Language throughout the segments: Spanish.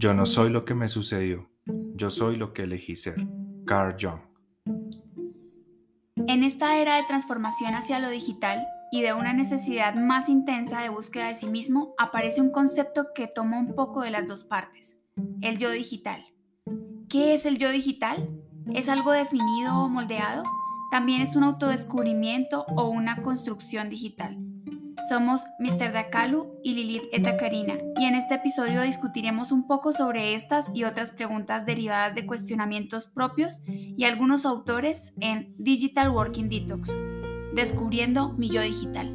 Yo no soy lo que me sucedió, yo soy lo que elegí ser. Carl Jung. En esta era de transformación hacia lo digital y de una necesidad más intensa de búsqueda de sí mismo, aparece un concepto que toma un poco de las dos partes, el yo digital. ¿Qué es el yo digital? ¿Es algo definido o moldeado? También es un autodescubrimiento o una construcción digital. Somos Mr. Dakalu y Lilith Etakarina y en este episodio discutiremos un poco sobre estas y otras preguntas derivadas de cuestionamientos propios y algunos autores en Digital Working Detox, descubriendo mi yo digital.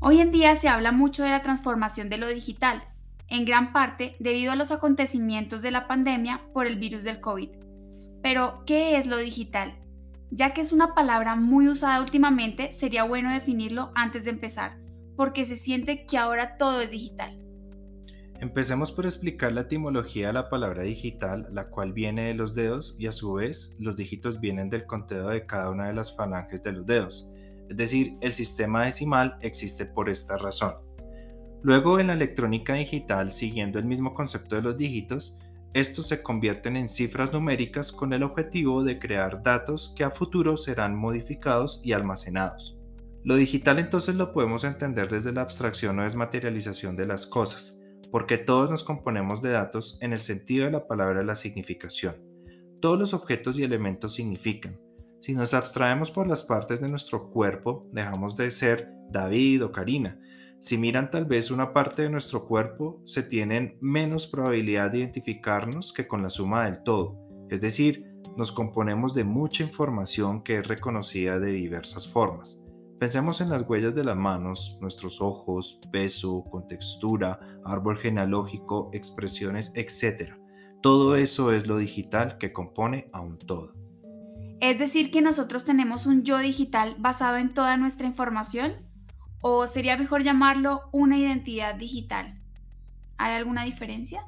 Hoy en día se habla mucho de la transformación de lo digital, en gran parte debido a los acontecimientos de la pandemia por el virus del COVID. Pero, ¿qué es lo digital? Ya que es una palabra muy usada últimamente, sería bueno definirlo antes de empezar, porque se siente que ahora todo es digital. Empecemos por explicar la etimología de la palabra digital, la cual viene de los dedos y a su vez los dígitos vienen del conteo de cada una de las falanges de los dedos. Es decir, el sistema decimal existe por esta razón. Luego en la electrónica digital, siguiendo el mismo concepto de los dígitos, estos se convierten en cifras numéricas con el objetivo de crear datos que a futuro serán modificados y almacenados. Lo digital entonces lo podemos entender desde la abstracción o desmaterialización de las cosas, porque todos nos componemos de datos en el sentido de la palabra de la significación. Todos los objetos y elementos significan. Si nos abstraemos por las partes de nuestro cuerpo, dejamos de ser David o Karina, si miran tal vez una parte de nuestro cuerpo, se tienen menos probabilidad de identificarnos que con la suma del todo. Es decir, nos componemos de mucha información que es reconocida de diversas formas. Pensemos en las huellas de las manos, nuestros ojos, peso, contextura, árbol genealógico, expresiones, etc. Todo eso es lo digital que compone a un todo. Es decir, que nosotros tenemos un yo digital basado en toda nuestra información o sería mejor llamarlo una identidad digital. ¿Hay alguna diferencia?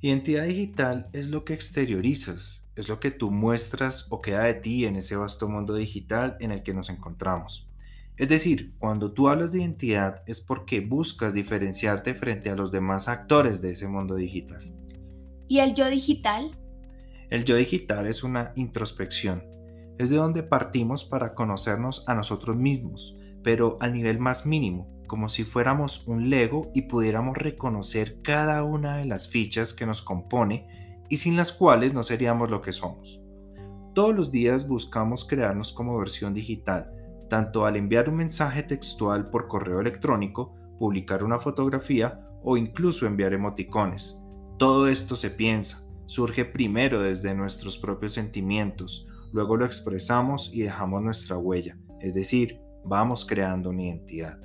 Identidad digital es lo que exteriorizas, es lo que tú muestras o queda de ti en ese vasto mundo digital en el que nos encontramos. Es decir, cuando tú hablas de identidad es porque buscas diferenciarte frente a los demás actores de ese mundo digital. ¿Y el yo digital? El yo digital es una introspección, es de donde partimos para conocernos a nosotros mismos, pero al nivel más mínimo, como si fuéramos un Lego y pudiéramos reconocer cada una de las fichas que nos compone y sin las cuales no seríamos lo que somos. Todos los días buscamos crearnos como versión digital, tanto al enviar un mensaje textual por correo electrónico, publicar una fotografía o incluso enviar emoticones. Todo esto se piensa, surge primero desde nuestros propios sentimientos, luego lo expresamos y dejamos nuestra huella, es decir, vamos creando una identidad.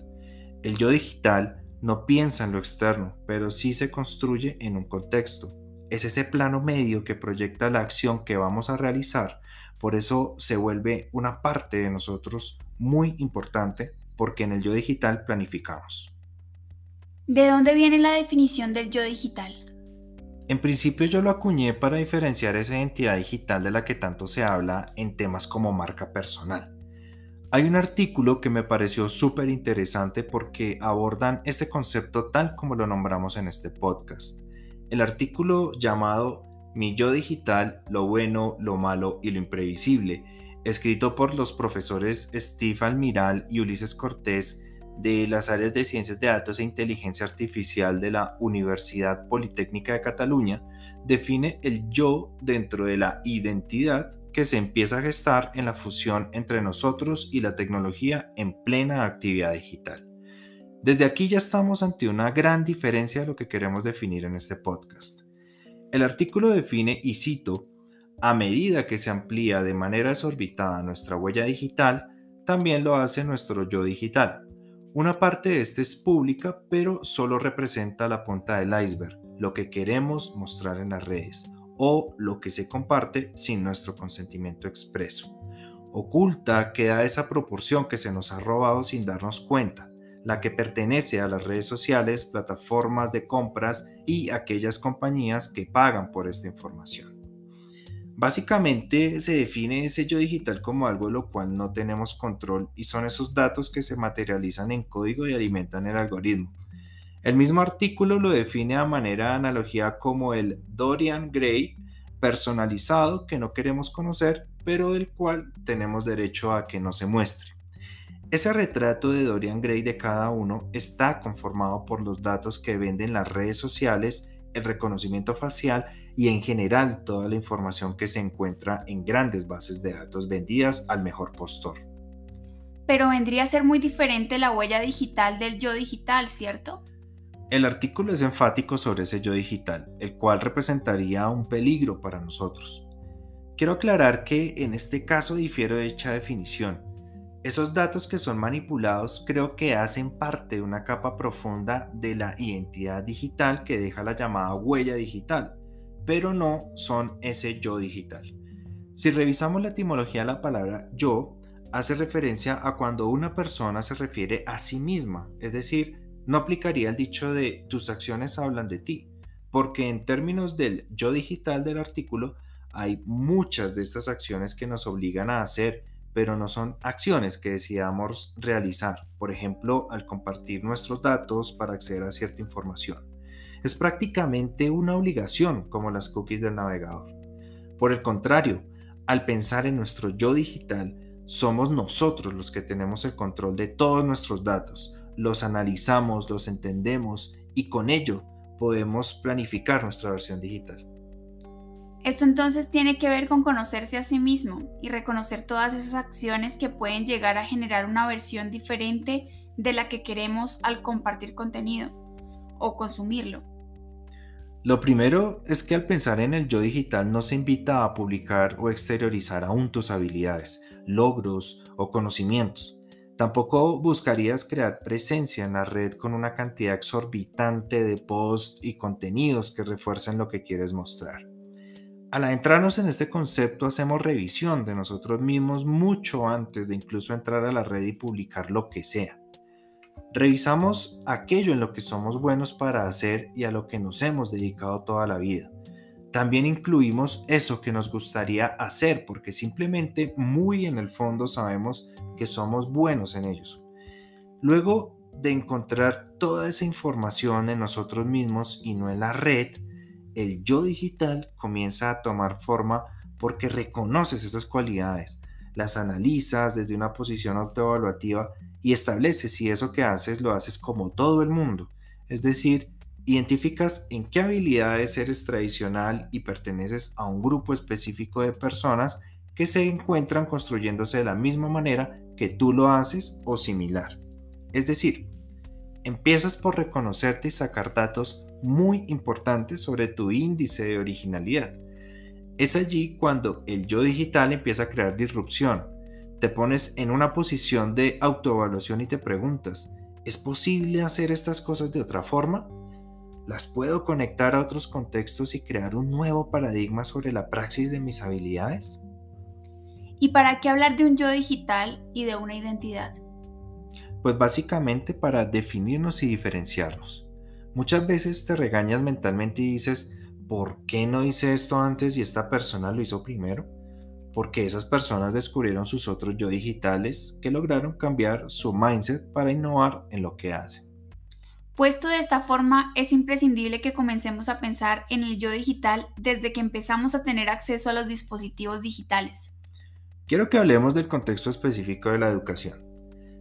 El yo digital no piensa en lo externo, pero sí se construye en un contexto. Es ese plano medio que proyecta la acción que vamos a realizar, por eso se vuelve una parte de nosotros muy importante porque en el yo digital planificamos. ¿De dónde viene la definición del yo digital? En principio yo lo acuñé para diferenciar esa identidad digital de la que tanto se habla en temas como marca personal. Hay un artículo que me pareció súper interesante porque abordan este concepto tal como lo nombramos en este podcast. El artículo llamado Mi yo digital, lo bueno, lo malo y lo imprevisible, escrito por los profesores Steve Almiral y Ulises Cortés de las áreas de Ciencias de Datos e Inteligencia Artificial de la Universidad Politécnica de Cataluña, define el yo dentro de la identidad que se empieza a gestar en la fusión entre nosotros y la tecnología en plena actividad digital. Desde aquí ya estamos ante una gran diferencia de lo que queremos definir en este podcast. El artículo define, y cito, a medida que se amplía de manera desorbitada nuestra huella digital, también lo hace nuestro yo digital. Una parte de este es pública, pero solo representa la punta del iceberg, lo que queremos mostrar en las redes o lo que se comparte sin nuestro consentimiento expreso. Oculta queda esa proporción que se nos ha robado sin darnos cuenta, la que pertenece a las redes sociales, plataformas de compras y aquellas compañías que pagan por esta información. Básicamente se define ese yo digital como algo de lo cual no tenemos control y son esos datos que se materializan en código y alimentan el algoritmo. El mismo artículo lo define a manera de analogía como el Dorian Gray personalizado que no queremos conocer, pero del cual tenemos derecho a que no se muestre. Ese retrato de Dorian Gray de cada uno está conformado por los datos que venden las redes sociales, el reconocimiento facial y en general toda la información que se encuentra en grandes bases de datos vendidas al mejor postor. Pero vendría a ser muy diferente la huella digital del yo digital, ¿cierto? El artículo es enfático sobre ese yo digital, el cual representaría un peligro para nosotros. Quiero aclarar que en este caso difiero de dicha definición. Esos datos que son manipulados creo que hacen parte de una capa profunda de la identidad digital que deja la llamada huella digital, pero no son ese yo digital. Si revisamos la etimología de la palabra yo, hace referencia a cuando una persona se refiere a sí misma, es decir, no aplicaría el dicho de tus acciones hablan de ti, porque en términos del yo digital del artículo hay muchas de estas acciones que nos obligan a hacer, pero no son acciones que decidamos realizar, por ejemplo, al compartir nuestros datos para acceder a cierta información. Es prácticamente una obligación como las cookies del navegador. Por el contrario, al pensar en nuestro yo digital, somos nosotros los que tenemos el control de todos nuestros datos, los analizamos, los entendemos y con ello podemos planificar nuestra versión digital. Esto entonces tiene que ver con conocerse a sí mismo y reconocer todas esas acciones que pueden llegar a generar una versión diferente de la que queremos al compartir contenido o consumirlo. Lo primero es que al pensar en el yo digital no se invita a publicar o exteriorizar aún tus habilidades, logros o conocimientos. Tampoco buscarías crear presencia en la red con una cantidad exorbitante de posts y contenidos que refuercen lo que quieres mostrar. Al adentrarnos en este concepto hacemos revisión de nosotros mismos mucho antes de incluso entrar a la red y publicar lo que sea. Revisamos aquello en lo que somos buenos para hacer y a lo que nos hemos dedicado toda la vida. También incluimos eso que nos gustaría hacer porque simplemente muy en el fondo sabemos que somos buenos en ellos. Luego de encontrar toda esa información en nosotros mismos y no en la red, el yo digital comienza a tomar forma porque reconoces esas cualidades, las analizas desde una posición autoevaluativa y estableces si eso que haces lo haces como todo el mundo, es decir, Identificas en qué habilidades eres tradicional y perteneces a un grupo específico de personas que se encuentran construyéndose de la misma manera que tú lo haces o similar. Es decir, empiezas por reconocerte y sacar datos muy importantes sobre tu índice de originalidad. Es allí cuando el yo digital empieza a crear disrupción. Te pones en una posición de autoevaluación y te preguntas, ¿es posible hacer estas cosas de otra forma? Las puedo conectar a otros contextos y crear un nuevo paradigma sobre la praxis de mis habilidades? ¿Y para qué hablar de un yo digital y de una identidad? Pues básicamente para definirnos y diferenciarnos. Muchas veces te regañas mentalmente y dices, ¿por qué no hice esto antes y esta persona lo hizo primero? Porque esas personas descubrieron sus otros yo digitales que lograron cambiar su mindset para innovar en lo que hacen. Puesto de esta forma, es imprescindible que comencemos a pensar en el yo digital desde que empezamos a tener acceso a los dispositivos digitales. Quiero que hablemos del contexto específico de la educación.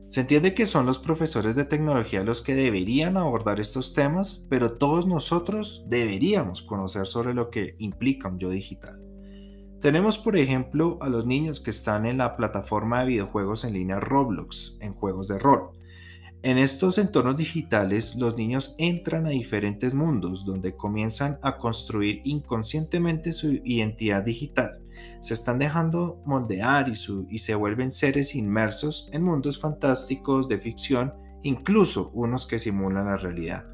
Se entiende que son los profesores de tecnología los que deberían abordar estos temas, pero todos nosotros deberíamos conocer sobre lo que implica un yo digital. Tenemos, por ejemplo, a los niños que están en la plataforma de videojuegos en línea Roblox, en juegos de rol. En estos entornos digitales, los niños entran a diferentes mundos donde comienzan a construir inconscientemente su identidad digital. Se están dejando moldear y, se vuelven seres inmersos en mundos fantásticos de ficción, incluso unos que simulan la realidad.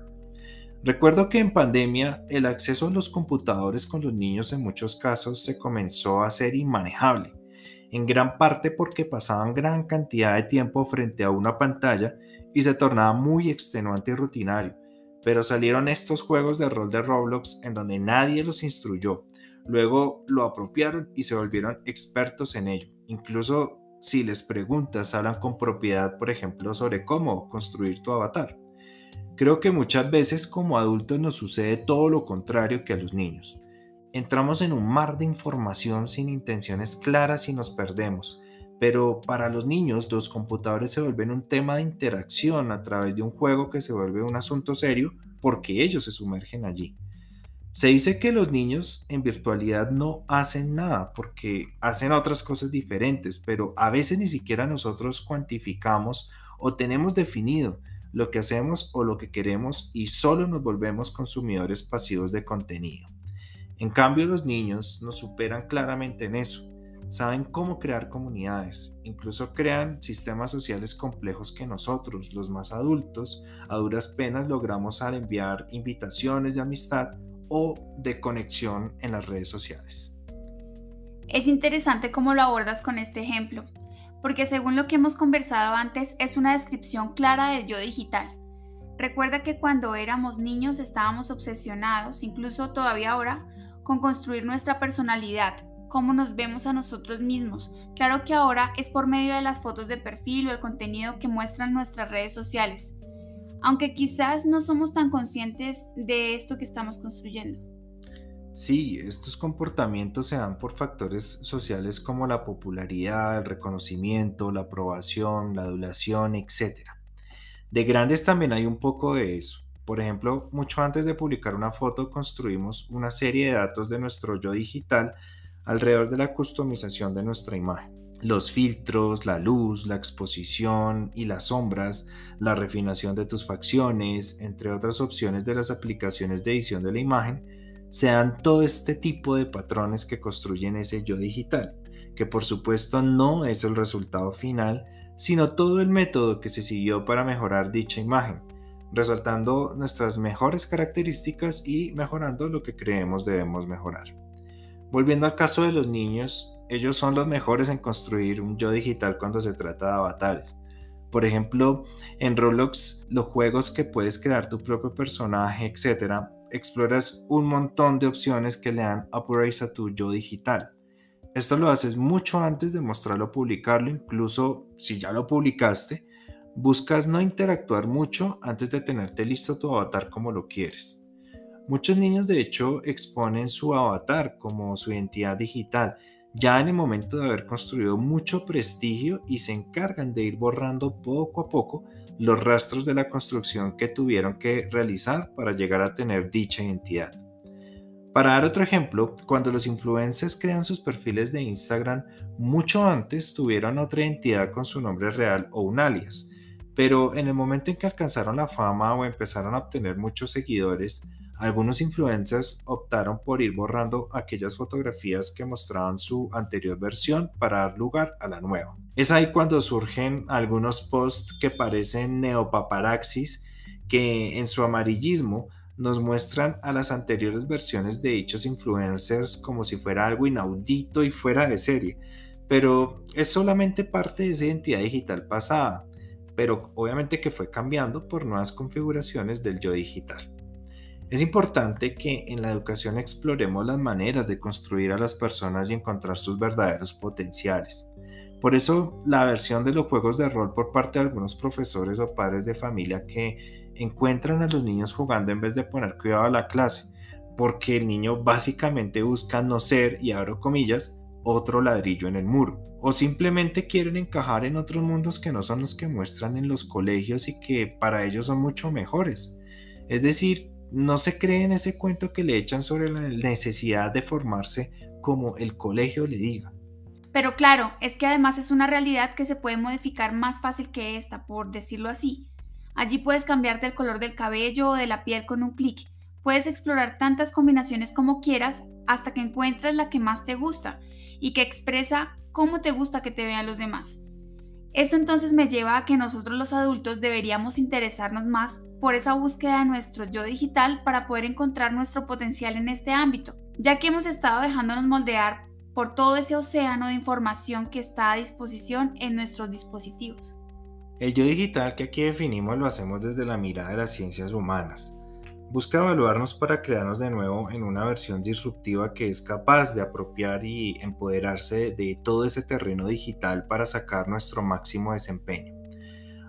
Recuerdo que en pandemia el acceso a los computadores con los niños en muchos casos se comenzó a ser inmanejable, en gran parte porque pasaban gran cantidad de tiempo frente a una pantalla y se tornaba muy extenuante y rutinario, pero salieron estos juegos de rol de Roblox en donde nadie los instruyó, Luego lo apropiaron y se volvieron expertos en ello. Incluso si les preguntas, hablan con propiedad, por ejemplo, sobre cómo construir tu avatar. Creo que muchas veces como adultos nos sucede todo lo contrario que a los niños. Entramos en un mar de información sin intenciones claras y nos perdemos. Pero para los niños los computadores se vuelven un tema de interacción a través de un juego que se vuelve un asunto serio porque ellos se sumergen allí. Se dice que los niños en virtualidad no hacen nada porque hacen otras cosas diferentes, pero a veces ni siquiera nosotros cuantificamos o tenemos definido lo que hacemos o lo que queremos y solo nos volvemos consumidores pasivos de contenido. En cambio, los niños nos superan claramente en eso. Saben cómo crear comunidades, incluso crean sistemas sociales complejos que nosotros, los más adultos, a duras penas logramos al enviar invitaciones de amistad o de conexión en las redes sociales. Es interesante cómo lo abordas con este ejemplo, porque según lo que hemos conversado antes es una descripción clara del yo digital. Recuerda que cuando éramos niños estábamos obsesionados, incluso todavía ahora, con construir nuestra personalidad, cómo nos vemos a nosotros mismos. Claro que ahora es por medio de las fotos de perfil o el contenido que muestran nuestras redes sociales aunque quizás no somos tan conscientes de esto que estamos construyendo. Sí, estos comportamientos se dan por factores sociales como la popularidad, el reconocimiento, la aprobación, la adulación, etc. De grandes también hay un poco de eso. Por ejemplo, mucho antes de publicar una foto construimos una serie de datos de nuestro yo digital alrededor de la customización de nuestra imagen los filtros, la luz, la exposición y las sombras, la refinación de tus facciones, entre otras opciones de las aplicaciones de edición de la imagen, se dan todo este tipo de patrones que construyen ese yo digital, que por supuesto no es el resultado final, sino todo el método que se siguió para mejorar dicha imagen, resaltando nuestras mejores características y mejorando lo que creemos debemos mejorar. Volviendo al caso de los niños, ellos son los mejores en construir un yo digital cuando se trata de avatares. Por ejemplo, en Roblox, los juegos que puedes crear tu propio personaje, etc., exploras un montón de opciones que le dan upgrades a tu yo digital. Esto lo haces mucho antes de mostrarlo o publicarlo, incluso si ya lo publicaste, buscas no interactuar mucho antes de tenerte listo tu avatar como lo quieres. Muchos niños de hecho exponen su avatar como su identidad digital ya en el momento de haber construido mucho prestigio y se encargan de ir borrando poco a poco los rastros de la construcción que tuvieron que realizar para llegar a tener dicha identidad. Para dar otro ejemplo, cuando los influencers crean sus perfiles de Instagram, mucho antes tuvieron otra identidad con su nombre real o un alias, pero en el momento en que alcanzaron la fama o empezaron a obtener muchos seguidores, algunos influencers optaron por ir borrando aquellas fotografías que mostraban su anterior versión para dar lugar a la nueva. Es ahí cuando surgen algunos posts que parecen neopaparaxis que en su amarillismo nos muestran a las anteriores versiones de dichos influencers como si fuera algo inaudito y fuera de serie, pero es solamente parte de esa identidad digital pasada, pero obviamente que fue cambiando por nuevas configuraciones del yo digital. Es importante que en la educación exploremos las maneras de construir a las personas y encontrar sus verdaderos potenciales. Por eso la versión de los juegos de rol por parte de algunos profesores o padres de familia que encuentran a los niños jugando en vez de poner cuidado a la clase, porque el niño básicamente busca no ser, y abro comillas, otro ladrillo en el muro, o simplemente quieren encajar en otros mundos que no son los que muestran en los colegios y que para ellos son mucho mejores. Es decir, no se cree en ese cuento que le echan sobre la necesidad de formarse como el colegio le diga. Pero claro, es que además es una realidad que se puede modificar más fácil que esta, por decirlo así. Allí puedes cambiarte el color del cabello o de la piel con un clic. Puedes explorar tantas combinaciones como quieras hasta que encuentres la que más te gusta y que expresa cómo te gusta que te vean los demás. Esto entonces me lleva a que nosotros los adultos deberíamos interesarnos más por esa búsqueda de nuestro yo digital para poder encontrar nuestro potencial en este ámbito, ya que hemos estado dejándonos moldear por todo ese océano de información que está a disposición en nuestros dispositivos. El yo digital que aquí definimos lo hacemos desde la mirada de las ciencias humanas. Busca evaluarnos para crearnos de nuevo en una versión disruptiva que es capaz de apropiar y empoderarse de todo ese terreno digital para sacar nuestro máximo desempeño.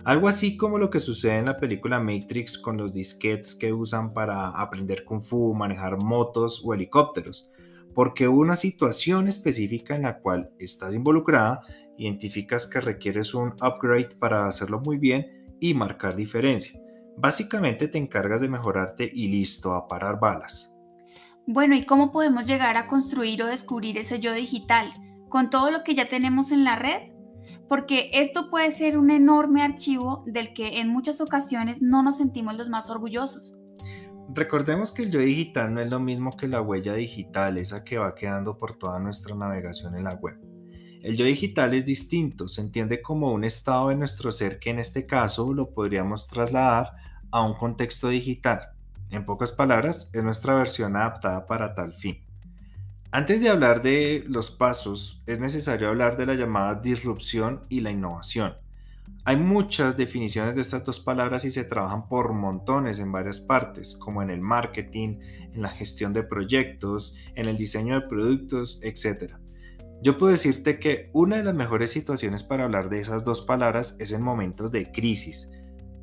Algo así como lo que sucede en la película Matrix con los disquetes que usan para aprender kung fu, manejar motos o helicópteros, porque una situación específica en la cual estás involucrada, identificas que requieres un upgrade para hacerlo muy bien y marcar diferencia. Básicamente te encargas de mejorarte y listo, a parar balas. Bueno, ¿y cómo podemos llegar a construir o descubrir ese yo digital? ¿Con todo lo que ya tenemos en la red? porque esto puede ser un enorme archivo del que en muchas ocasiones no nos sentimos los más orgullosos. Recordemos que el yo digital no es lo mismo que la huella digital, esa que va quedando por toda nuestra navegación en la web. El yo digital es distinto, se entiende como un estado de nuestro ser que en este caso lo podríamos trasladar a un contexto digital. En pocas palabras, es nuestra versión adaptada para tal fin. Antes de hablar de los pasos, es necesario hablar de la llamada disrupción y la innovación. Hay muchas definiciones de estas dos palabras y se trabajan por montones en varias partes, como en el marketing, en la gestión de proyectos, en el diseño de productos, etc. Yo puedo decirte que una de las mejores situaciones para hablar de esas dos palabras es en momentos de crisis.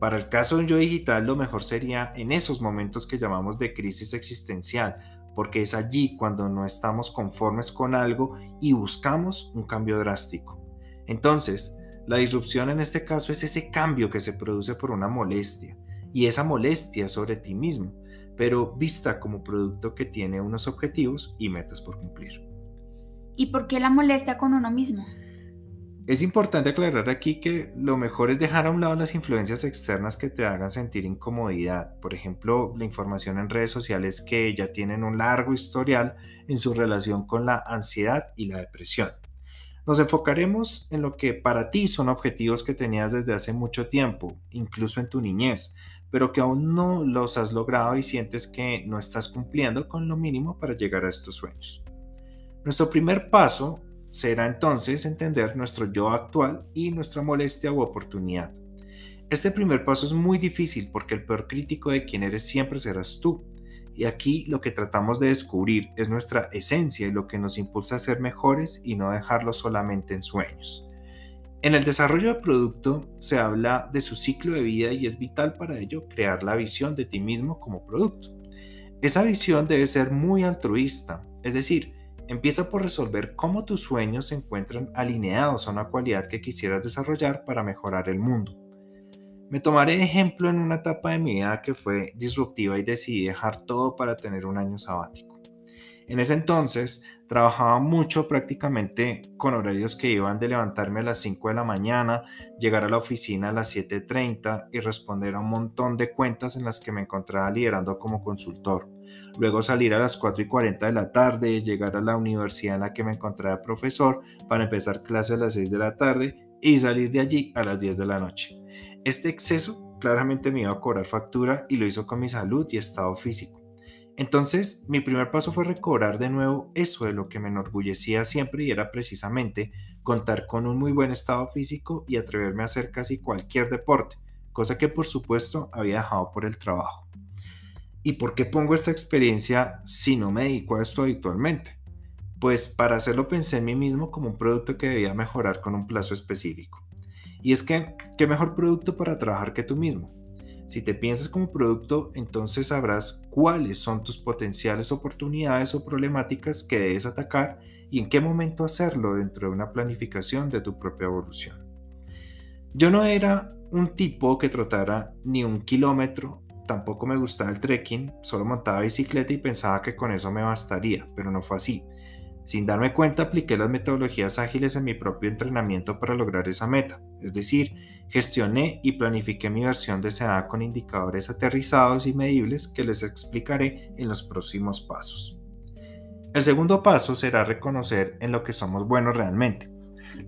Para el caso de un yo digital, lo mejor sería en esos momentos que llamamos de crisis existencial, porque es allí cuando no estamos conformes con algo y buscamos un cambio drástico. Entonces, la disrupción en este caso es ese cambio que se produce por una molestia, y esa molestia sobre ti mismo, pero vista como producto que tiene unos objetivos y metas por cumplir. ¿Y por qué la molestia con uno mismo? Es importante aclarar aquí que lo mejor es dejar a un lado las influencias externas que te hagan sentir incomodidad. Por ejemplo, la información en redes sociales que ya tienen un largo historial en su relación con la ansiedad y la depresión. Nos enfocaremos en lo que para ti son objetivos que tenías desde hace mucho tiempo, incluso en tu niñez, pero que aún no los has logrado y sientes que no estás cumpliendo con lo mínimo para llegar a estos sueños. Nuestro primer paso será entonces entender nuestro yo actual y nuestra molestia u oportunidad. Este primer paso es muy difícil porque el peor crítico de quien eres siempre serás tú. Y aquí lo que tratamos de descubrir es nuestra esencia y lo que nos impulsa a ser mejores y no dejarlo solamente en sueños. En el desarrollo de producto se habla de su ciclo de vida y es vital para ello crear la visión de ti mismo como producto. Esa visión debe ser muy altruista, es decir, Empieza por resolver cómo tus sueños se encuentran alineados a una cualidad que quisieras desarrollar para mejorar el mundo. Me tomaré ejemplo en una etapa de mi vida que fue disruptiva y decidí dejar todo para tener un año sabático. En ese entonces trabajaba mucho prácticamente con horarios que iban de levantarme a las 5 de la mañana, llegar a la oficina a las 7.30 y responder a un montón de cuentas en las que me encontraba liderando como consultor luego salir a las 4 y 40 de la tarde, llegar a la universidad en la que me encontraba profesor para empezar clases a las 6 de la tarde y salir de allí a las 10 de la noche. Este exceso claramente me iba a cobrar factura y lo hizo con mi salud y estado físico. Entonces, mi primer paso fue recobrar de nuevo eso de lo que me enorgullecía siempre y era precisamente contar con un muy buen estado físico y atreverme a hacer casi cualquier deporte, cosa que por supuesto había dejado por el trabajo. ¿Y por qué pongo esta experiencia si no me dedico a esto habitualmente? Pues para hacerlo pensé en mí mismo como un producto que debía mejorar con un plazo específico. Y es que, ¿qué mejor producto para trabajar que tú mismo? Si te piensas como producto, entonces sabrás cuáles son tus potenciales oportunidades o problemáticas que debes atacar y en qué momento hacerlo dentro de una planificación de tu propia evolución. Yo no era un tipo que trotara ni un kilómetro tampoco me gustaba el trekking, solo montaba bicicleta y pensaba que con eso me bastaría, pero no fue así. Sin darme cuenta apliqué las metodologías ágiles en mi propio entrenamiento para lograr esa meta, es decir, gestioné y planifiqué mi versión deseada con indicadores aterrizados y medibles que les explicaré en los próximos pasos. El segundo paso será reconocer en lo que somos buenos realmente.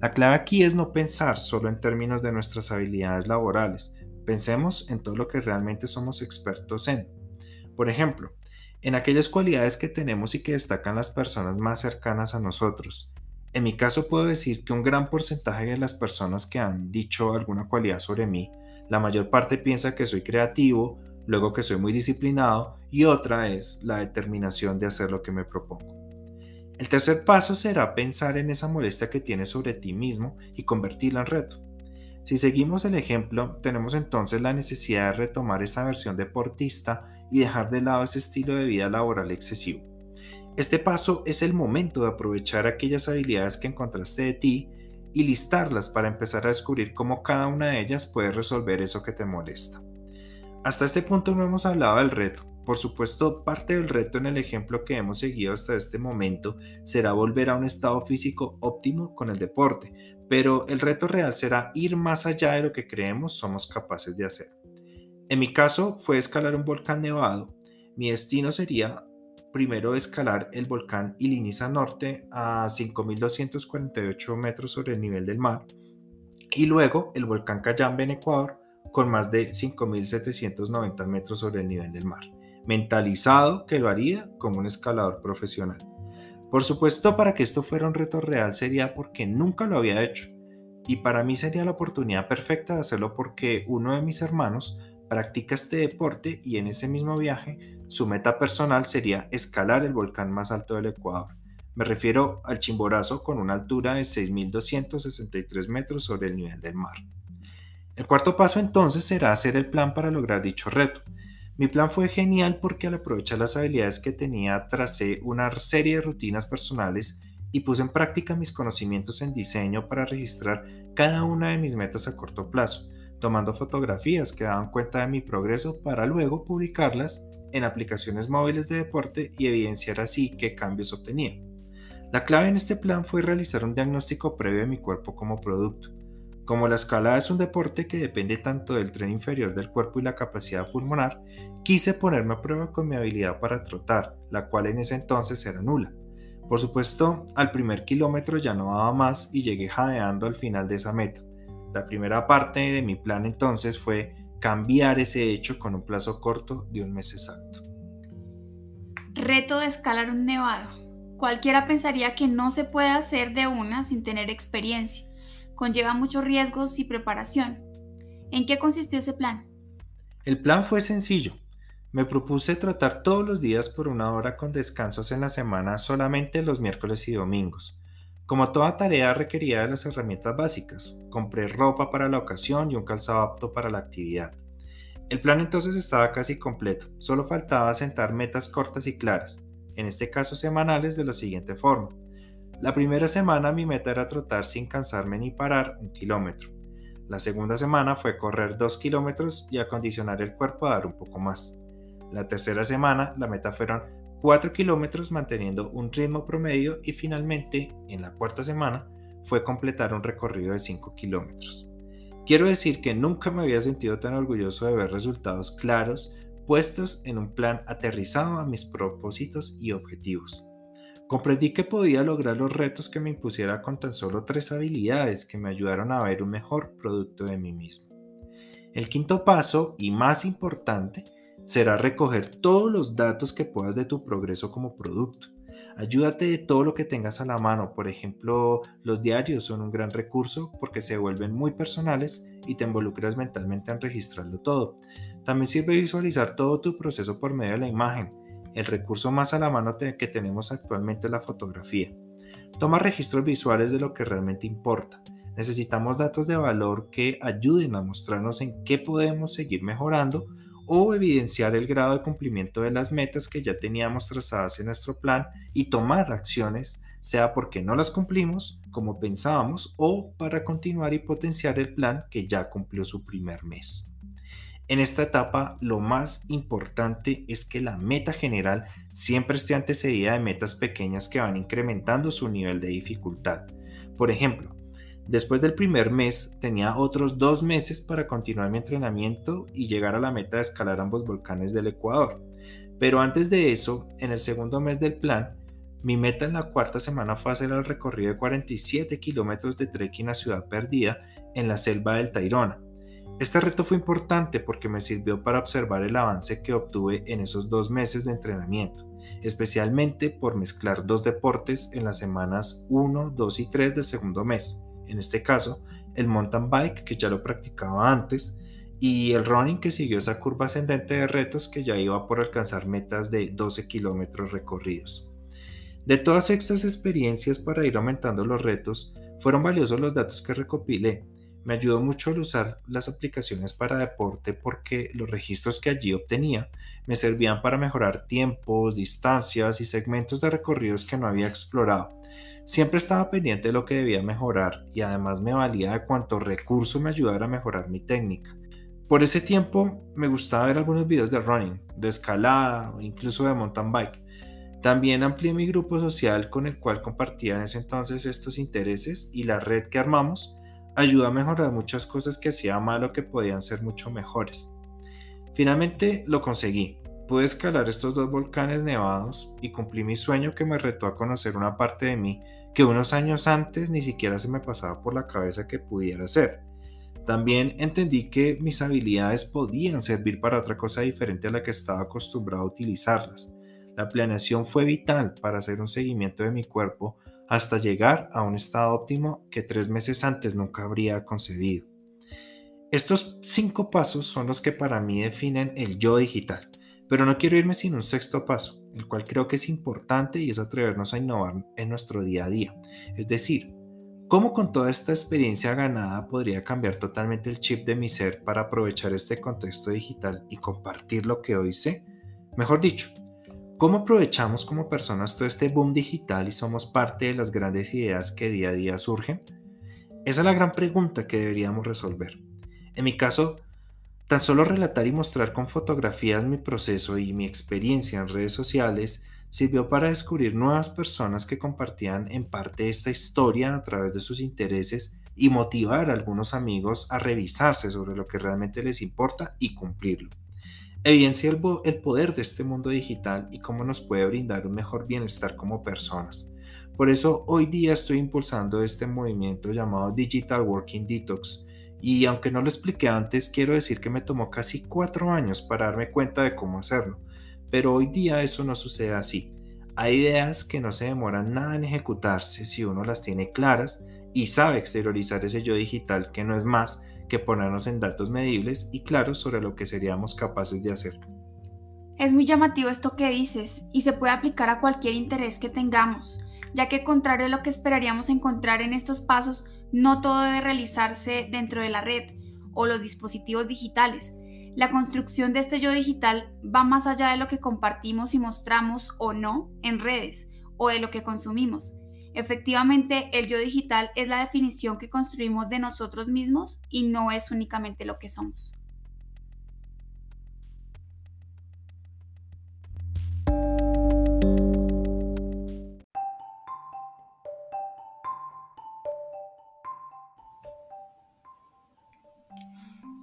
La clave aquí es no pensar solo en términos de nuestras habilidades laborales, Pensemos en todo lo que realmente somos expertos en. Por ejemplo, en aquellas cualidades que tenemos y que destacan las personas más cercanas a nosotros. En mi caso puedo decir que un gran porcentaje de las personas que han dicho alguna cualidad sobre mí, la mayor parte piensa que soy creativo, luego que soy muy disciplinado y otra es la determinación de hacer lo que me propongo. El tercer paso será pensar en esa molestia que tienes sobre ti mismo y convertirla en reto. Si seguimos el ejemplo, tenemos entonces la necesidad de retomar esa versión deportista y dejar de lado ese estilo de vida laboral excesivo. Este paso es el momento de aprovechar aquellas habilidades que encontraste de ti y listarlas para empezar a descubrir cómo cada una de ellas puede resolver eso que te molesta. Hasta este punto no hemos hablado del reto. Por supuesto, parte del reto en el ejemplo que hemos seguido hasta este momento será volver a un estado físico óptimo con el deporte, pero el reto real será ir más allá de lo que creemos somos capaces de hacer. En mi caso fue escalar un volcán nevado. Mi destino sería primero escalar el volcán Iliniza Norte a 5.248 metros sobre el nivel del mar y luego el volcán Cayambe en Ecuador con más de 5.790 metros sobre el nivel del mar, mentalizado que lo haría como un escalador profesional. Por supuesto, para que esto fuera un reto real sería porque nunca lo había hecho y para mí sería la oportunidad perfecta de hacerlo porque uno de mis hermanos practica este deporte y en ese mismo viaje su meta personal sería escalar el volcán más alto del Ecuador. Me refiero al Chimborazo con una altura de 6.263 metros sobre el nivel del mar. El cuarto paso entonces será hacer el plan para lograr dicho reto. Mi plan fue genial porque al aprovechar las habilidades que tenía tracé una serie de rutinas personales y puse en práctica mis conocimientos en diseño para registrar cada una de mis metas a corto plazo, tomando fotografías que daban cuenta de mi progreso para luego publicarlas en aplicaciones móviles de deporte y evidenciar así qué cambios obtenía. La clave en este plan fue realizar un diagnóstico previo de mi cuerpo como producto. Como la escalada es un deporte que depende tanto del tren inferior del cuerpo y la capacidad pulmonar, quise ponerme a prueba con mi habilidad para trotar, la cual en ese entonces era nula. Por supuesto, al primer kilómetro ya no daba más y llegué jadeando al final de esa meta. La primera parte de mi plan entonces fue cambiar ese hecho con un plazo corto de un mes exacto. Reto de escalar un nevado. Cualquiera pensaría que no se puede hacer de una sin tener experiencia. Conlleva muchos riesgos y preparación. ¿En qué consistió ese plan? El plan fue sencillo. Me propuse tratar todos los días por una hora con descansos en la semana solamente los miércoles y domingos. Como toda tarea requería de las herramientas básicas, compré ropa para la ocasión y un calzado apto para la actividad. El plan entonces estaba casi completo, solo faltaba sentar metas cortas y claras, en este caso semanales de la siguiente forma. La primera semana mi meta era trotar sin cansarme ni parar un kilómetro. La segunda semana fue correr dos kilómetros y acondicionar el cuerpo a dar un poco más. La tercera semana la meta fueron 4 kilómetros manteniendo un ritmo promedio y finalmente, en la cuarta semana, fue completar un recorrido de 5 kilómetros. Quiero decir que nunca me había sentido tan orgulloso de ver resultados claros puestos en un plan aterrizado a mis propósitos y objetivos. Comprendí que podía lograr los retos que me impusiera con tan solo tres habilidades que me ayudaron a ver un mejor producto de mí mismo. El quinto paso, y más importante, será recoger todos los datos que puedas de tu progreso como producto. Ayúdate de todo lo que tengas a la mano. Por ejemplo, los diarios son un gran recurso porque se vuelven muy personales y te involucras mentalmente en registrarlo todo. También sirve visualizar todo tu proceso por medio de la imagen. El recurso más a la mano que tenemos actualmente es la fotografía. Toma registros visuales de lo que realmente importa. Necesitamos datos de valor que ayuden a mostrarnos en qué podemos seguir mejorando o evidenciar el grado de cumplimiento de las metas que ya teníamos trazadas en nuestro plan y tomar acciones, sea porque no las cumplimos como pensábamos o para continuar y potenciar el plan que ya cumplió su primer mes. En esta etapa lo más importante es que la meta general siempre esté antecedida de metas pequeñas que van incrementando su nivel de dificultad. Por ejemplo, Después del primer mes tenía otros dos meses para continuar mi entrenamiento y llegar a la meta de escalar ambos volcanes del Ecuador. Pero antes de eso, en el segundo mes del plan, mi meta en la cuarta semana fue hacer el recorrido de 47 kilómetros de trekking a Ciudad Perdida en la selva del Tairona. Este reto fue importante porque me sirvió para observar el avance que obtuve en esos dos meses de entrenamiento, especialmente por mezclar dos deportes en las semanas 1, 2 y 3 del segundo mes en este caso el mountain bike, que ya lo practicaba antes, y el running que siguió esa curva ascendente de retos que ya iba por alcanzar metas de 12 kilómetros recorridos. De todas estas experiencias para ir aumentando los retos, fueron valiosos los datos que recopilé. Me ayudó mucho al usar las aplicaciones para deporte porque los registros que allí obtenía me servían para mejorar tiempos, distancias y segmentos de recorridos que no había explorado. Siempre estaba pendiente de lo que debía mejorar y además me valía de cuánto recurso me ayudara a mejorar mi técnica. Por ese tiempo me gustaba ver algunos videos de running, de escalada o incluso de mountain bike. También amplié mi grupo social con el cual compartía en ese entonces estos intereses y la red que armamos ayudó a mejorar muchas cosas que hacía mal o que podían ser mucho mejores. Finalmente lo conseguí. Pude escalar estos dos volcanes nevados y cumplí mi sueño que me retó a conocer una parte de mí que unos años antes ni siquiera se me pasaba por la cabeza que pudiera ser también entendí que mis habilidades podían servir para otra cosa diferente a la que estaba acostumbrado a utilizarlas. La planeación fue vital para hacer un seguimiento de mi cuerpo hasta llegar a un estado óptimo que tres meses antes nunca habría concebido. Estos cinco pasos son los que para mí definen el yo digital, pero no quiero irme sin un sexto paso, el cual creo que es importante y es atrevernos a innovar en nuestro día a día, es decir, ¿Cómo con toda esta experiencia ganada podría cambiar totalmente el chip de mi ser para aprovechar este contexto digital y compartir lo que hoy sé? Mejor dicho, ¿cómo aprovechamos como personas todo este boom digital y somos parte de las grandes ideas que día a día surgen? Esa es la gran pregunta que deberíamos resolver. En mi caso, tan solo relatar y mostrar con fotografías mi proceso y mi experiencia en redes sociales sirvió para descubrir nuevas personas que compartían en parte esta historia a través de sus intereses y motivar a algunos amigos a revisarse sobre lo que realmente les importa y cumplirlo. Evidencia el, el poder de este mundo digital y cómo nos puede brindar un mejor bienestar como personas. Por eso hoy día estoy impulsando este movimiento llamado Digital Working Detox, y aunque no lo expliqué antes, quiero decir que me tomó casi cuatro años para darme cuenta de cómo hacerlo. Pero hoy día eso no sucede así. Hay ideas que no se demoran nada en ejecutarse si uno las tiene claras y sabe exteriorizar ese yo digital que no es más que ponernos en datos medibles y claros sobre lo que seríamos capaces de hacer. Es muy llamativo esto que dices y se puede aplicar a cualquier interés que tengamos, ya que contrario a lo que esperaríamos encontrar en estos pasos, no todo debe realizarse dentro de la red o los dispositivos digitales, la construcción de este yo digital va más allá de lo que compartimos y mostramos o no en redes o de lo que consumimos. Efectivamente, el yo digital es la definición que construimos de nosotros mismos y no es únicamente lo que somos.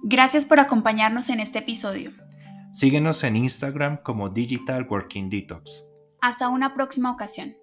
Gracias por acompañarnos en este episodio. Síguenos en Instagram como Digital Working Detox. Hasta una próxima ocasión.